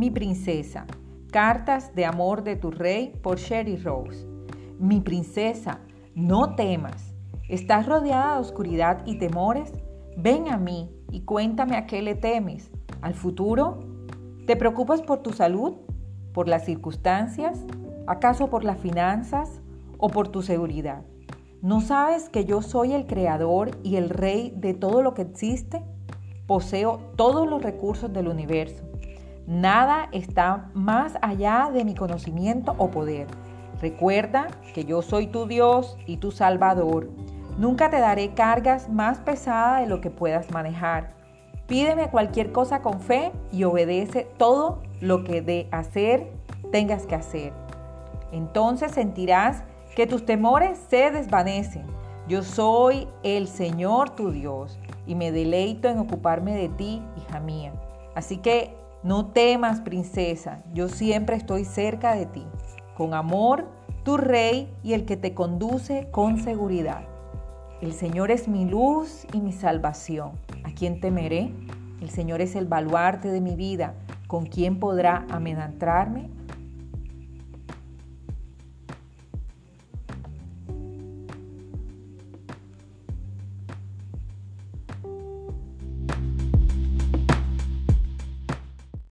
Mi princesa. Cartas de amor de tu rey por Sherry Rose. Mi princesa, no temas. ¿Estás rodeada de oscuridad y temores? Ven a mí y cuéntame a qué le temes. ¿Al futuro? ¿Te preocupas por tu salud? ¿Por las circunstancias? ¿Acaso por las finanzas? ¿O por tu seguridad? ¿No sabes que yo soy el creador y el rey de todo lo que existe? Poseo todos los recursos del universo. Nada está más allá de mi conocimiento o poder. Recuerda que yo soy tu Dios y tu Salvador. Nunca te daré cargas más pesadas de lo que puedas manejar. Pídeme cualquier cosa con fe y obedece todo lo que de hacer tengas que hacer. Entonces sentirás que tus temores se desvanecen. Yo soy el Señor tu Dios y me deleito en ocuparme de ti, hija mía. Así que no temas, princesa, yo siempre estoy cerca de ti, con amor, tu rey y el que te conduce con seguridad. El Señor es mi luz y mi salvación. ¿A quién temeré? El Señor es el baluarte de mi vida. ¿Con quién podrá amenazarme?